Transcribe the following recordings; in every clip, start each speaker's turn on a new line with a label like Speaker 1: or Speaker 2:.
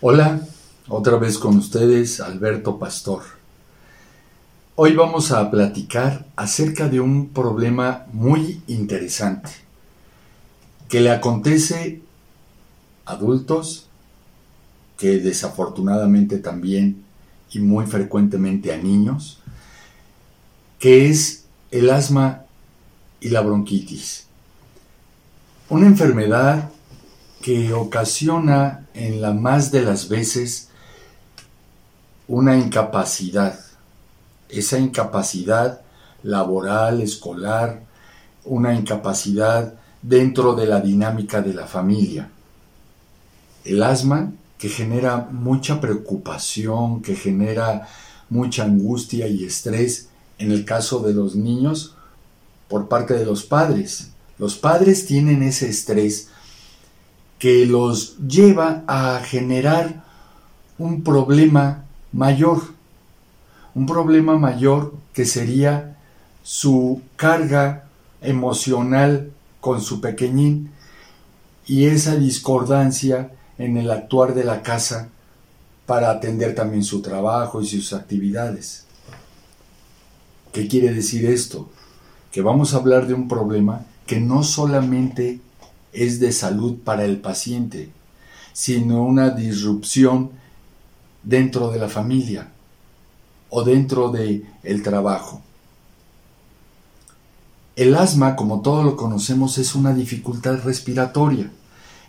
Speaker 1: Hola, otra vez con ustedes Alberto Pastor. Hoy vamos a platicar acerca de un problema muy interesante que le acontece a adultos, que desafortunadamente también y muy frecuentemente a niños, que es el asma y la bronquitis. Una enfermedad que ocasiona en la más de las veces una incapacidad. Esa incapacidad laboral, escolar, una incapacidad dentro de la dinámica de la familia. El asma que genera mucha preocupación, que genera mucha angustia y estrés en el caso de los niños por parte de los padres. Los padres tienen ese estrés que los lleva a generar un problema mayor, un problema mayor que sería su carga emocional con su pequeñín y esa discordancia en el actuar de la casa para atender también su trabajo y sus actividades. ¿Qué quiere decir esto? Que vamos a hablar de un problema que no solamente es de salud para el paciente, sino una disrupción dentro de la familia o dentro del el trabajo. El asma, como todos lo conocemos, es una dificultad respiratoria.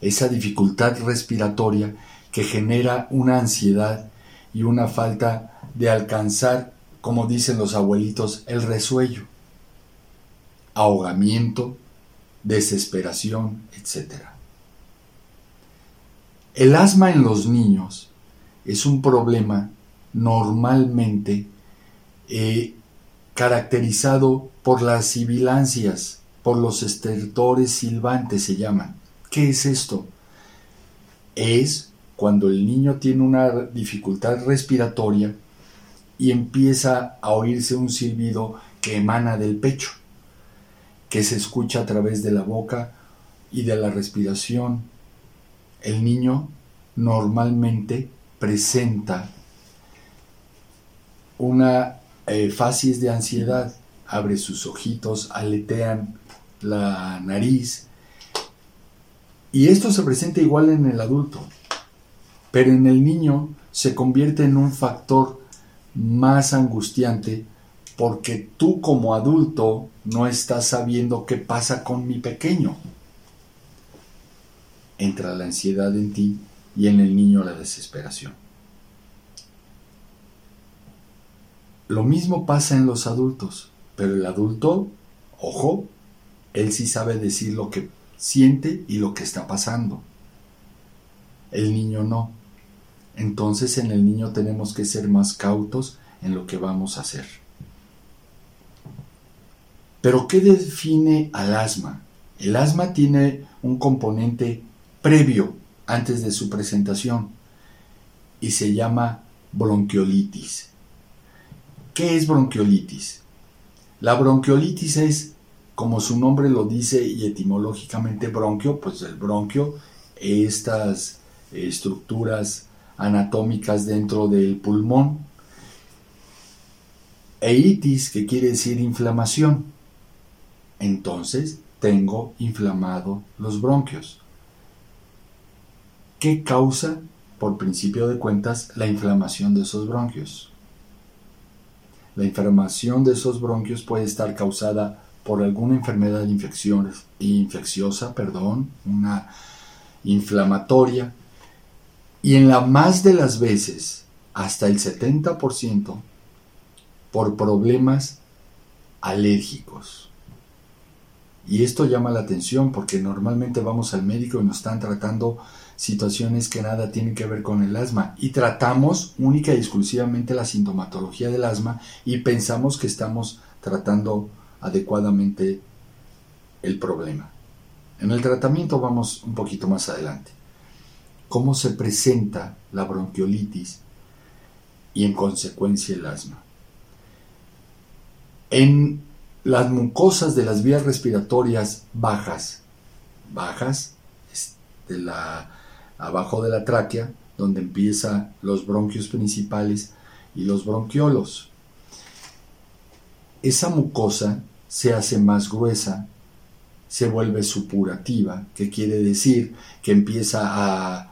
Speaker 1: Esa dificultad respiratoria que genera una ansiedad y una falta de alcanzar, como dicen los abuelitos, el resuello. Ahogamiento, desesperación, etc. El asma en los niños es un problema normalmente eh, caracterizado por las sibilancias, por los estertores silbantes se llaman. ¿Qué es esto? Es cuando el niño tiene una dificultad respiratoria y empieza a oírse un silbido que emana del pecho que se escucha a través de la boca y de la respiración. El niño normalmente presenta una eh, de ansiedad, abre sus ojitos, aletean la nariz, y esto se presenta igual en el adulto, pero en el niño se convierte en un factor más angustiante porque tú como adulto no estás sabiendo qué pasa con mi pequeño. Entra la ansiedad en ti y en el niño la desesperación. Lo mismo pasa en los adultos, pero el adulto, ojo, él sí sabe decir lo que siente y lo que está pasando. El niño no. Entonces en el niño tenemos que ser más cautos en lo que vamos a hacer. Pero ¿qué define al asma? El asma tiene un componente previo antes de su presentación y se llama bronquiolitis. ¿Qué es bronquiolitis? La bronquiolitis es, como su nombre lo dice y etimológicamente bronquio, pues el bronquio, estas estructuras anatómicas dentro del pulmón, e itis, que quiere decir inflamación entonces tengo inflamado los bronquios. ¿Qué causa, por principio de cuentas, la inflamación de esos bronquios? La inflamación de esos bronquios puede estar causada por alguna enfermedad infecciosa, perdón, una inflamatoria, y en la más de las veces, hasta el 70%, por problemas alérgicos. Y esto llama la atención porque normalmente vamos al médico y nos están tratando situaciones que nada tienen que ver con el asma y tratamos única y exclusivamente la sintomatología del asma y pensamos que estamos tratando adecuadamente el problema. En el tratamiento vamos un poquito más adelante. ¿Cómo se presenta la bronquiolitis y en consecuencia el asma? En las mucosas de las vías respiratorias bajas, bajas, de la, abajo de la tráquea, donde empiezan los bronquios principales y los bronquiolos. Esa mucosa se hace más gruesa, se vuelve supurativa, que quiere decir que empieza a,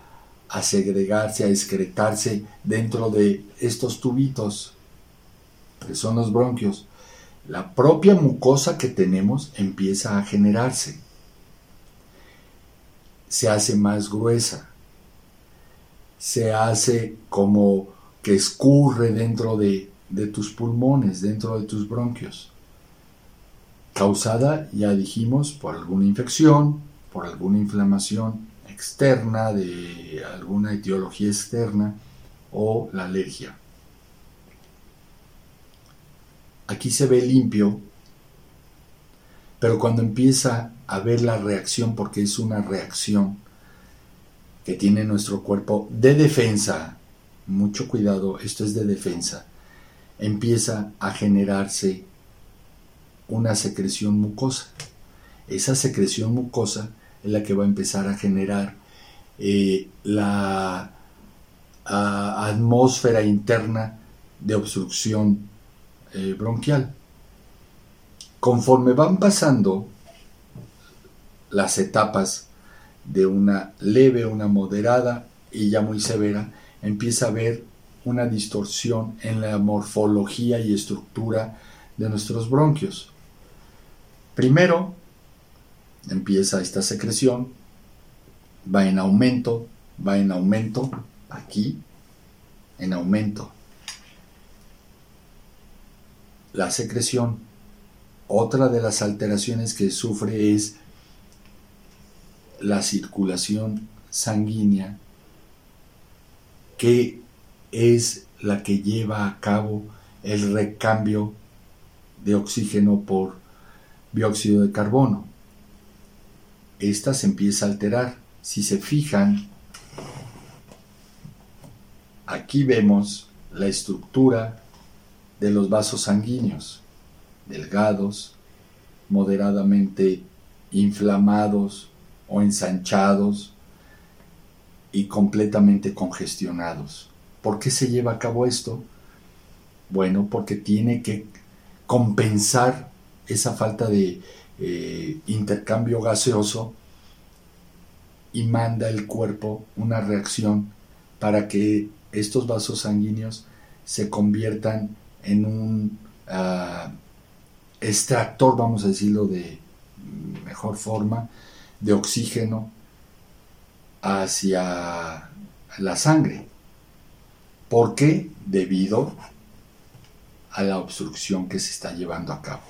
Speaker 1: a segregarse, a excretarse dentro de estos tubitos, que son los bronquios. La propia mucosa que tenemos empieza a generarse, se hace más gruesa, se hace como que escurre dentro de, de tus pulmones, dentro de tus bronquios. Causada, ya dijimos, por alguna infección, por alguna inflamación externa, de alguna etiología externa o la alergia. Aquí se ve limpio, pero cuando empieza a ver la reacción, porque es una reacción que tiene nuestro cuerpo de defensa, mucho cuidado, esto es de defensa, empieza a generarse una secreción mucosa. Esa secreción mucosa es la que va a empezar a generar eh, la atmósfera interna de obstrucción eh, bronquial. Conforme van pasando las etapas de una leve, una moderada y ya muy severa, empieza a haber una distorsión en la morfología y estructura de nuestros bronquios. Primero, empieza esta secreción, va en aumento, va en aumento, aquí, en aumento. La secreción, otra de las alteraciones que sufre es la circulación sanguínea, que es la que lleva a cabo el recambio de oxígeno por dióxido de carbono. Esta se empieza a alterar. Si se fijan, aquí vemos la estructura de los vasos sanguíneos, delgados, moderadamente inflamados o ensanchados y completamente congestionados. ¿Por qué se lleva a cabo esto? Bueno, porque tiene que compensar esa falta de eh, intercambio gaseoso y manda el cuerpo una reacción para que estos vasos sanguíneos se conviertan en un ah, extractor, vamos a decirlo de mejor forma, de oxígeno hacia la sangre. ¿Por qué? Debido a la obstrucción que se está llevando a cabo.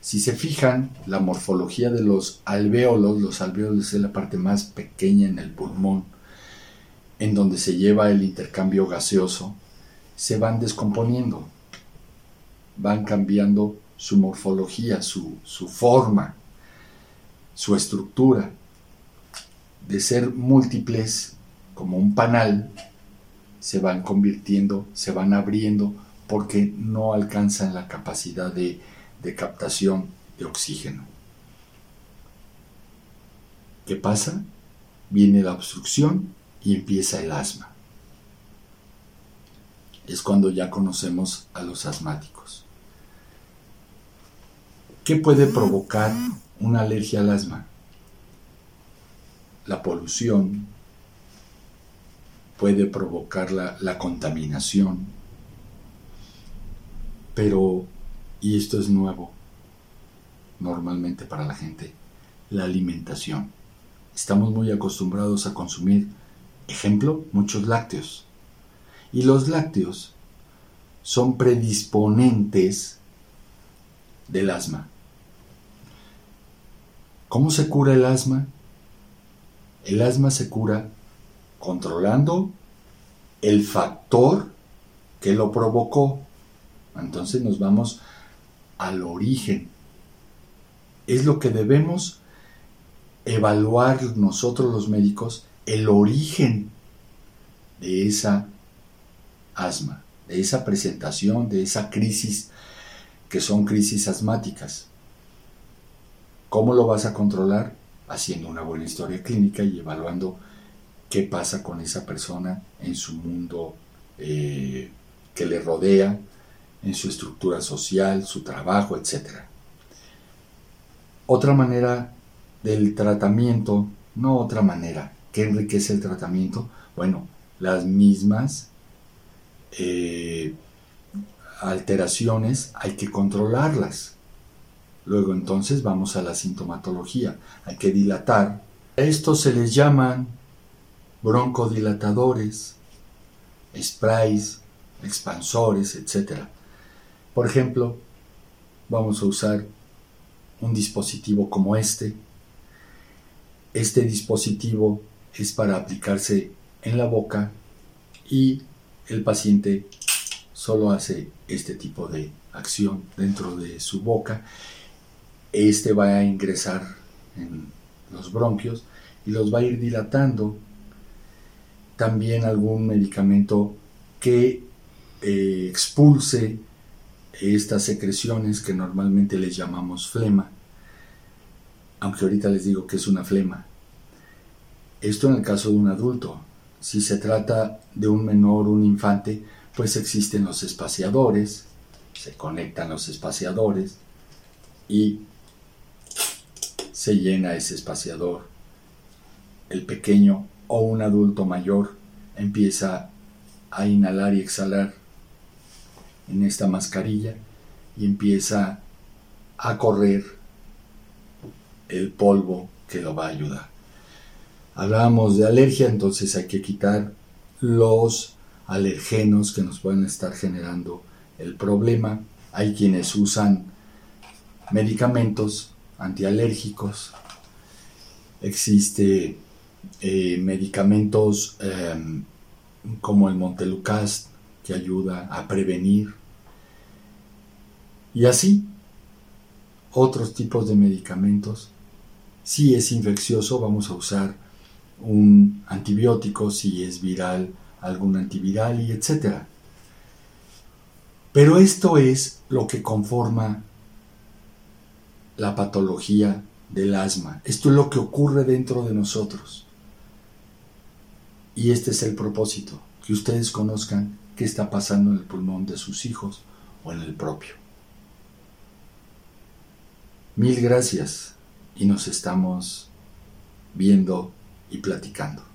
Speaker 1: Si se fijan, la morfología de los alvéolos, los alvéolos es la parte más pequeña en el pulmón, en donde se lleva el intercambio gaseoso, se van descomponiendo, van cambiando su morfología, su, su forma, su estructura. De ser múltiples, como un panal, se van convirtiendo, se van abriendo, porque no alcanzan la capacidad de de captación de oxígeno. ¿Qué pasa? Viene la obstrucción y empieza el asma. Es cuando ya conocemos a los asmáticos. ¿Qué puede provocar una alergia al asma? La polución puede provocar la, la contaminación, pero y esto es nuevo normalmente para la gente, la alimentación. Estamos muy acostumbrados a consumir, ejemplo, muchos lácteos. Y los lácteos son predisponentes del asma. ¿Cómo se cura el asma? El asma se cura controlando el factor que lo provocó. Entonces nos vamos al origen. Es lo que debemos evaluar nosotros los médicos, el origen de esa asma, de esa presentación, de esa crisis, que son crisis asmáticas. ¿Cómo lo vas a controlar? Haciendo una buena historia clínica y evaluando qué pasa con esa persona en su mundo eh, que le rodea, en su estructura social, su trabajo, etc. Otra manera del tratamiento, no otra manera, que enriquece el tratamiento, bueno, las mismas eh, alteraciones hay que controlarlas. Luego entonces vamos a la sintomatología, hay que dilatar. A estos se les llaman broncodilatadores, sprays, expansores, etc. Por ejemplo, vamos a usar un dispositivo como este. Este dispositivo es para aplicarse en la boca y el paciente solo hace este tipo de acción dentro de su boca. Este va a ingresar en los bronquios y los va a ir dilatando. También algún medicamento que eh, expulse estas secreciones que normalmente les llamamos flema, aunque ahorita les digo que es una flema. Esto en el caso de un adulto. Si se trata de un menor, un infante, pues existen los espaciadores, se conectan los espaciadores y se llena ese espaciador. El pequeño o un adulto mayor empieza a inhalar y exhalar en esta mascarilla y empieza a correr el polvo que lo va a ayudar. Hablábamos de alergia, entonces hay que quitar los alergenos que nos pueden estar generando el problema. Hay quienes usan medicamentos antialérgicos. Existe eh, medicamentos em, como el Montelukast que ayuda a prevenir y así, otros tipos de medicamentos. Si es infeccioso, vamos a usar un antibiótico, si es viral, algún antiviral y etc. Pero esto es lo que conforma la patología del asma. Esto es lo que ocurre dentro de nosotros. Y este es el propósito, que ustedes conozcan qué está pasando en el pulmón de sus hijos o en el propio. Mil gracias y nos estamos viendo y platicando.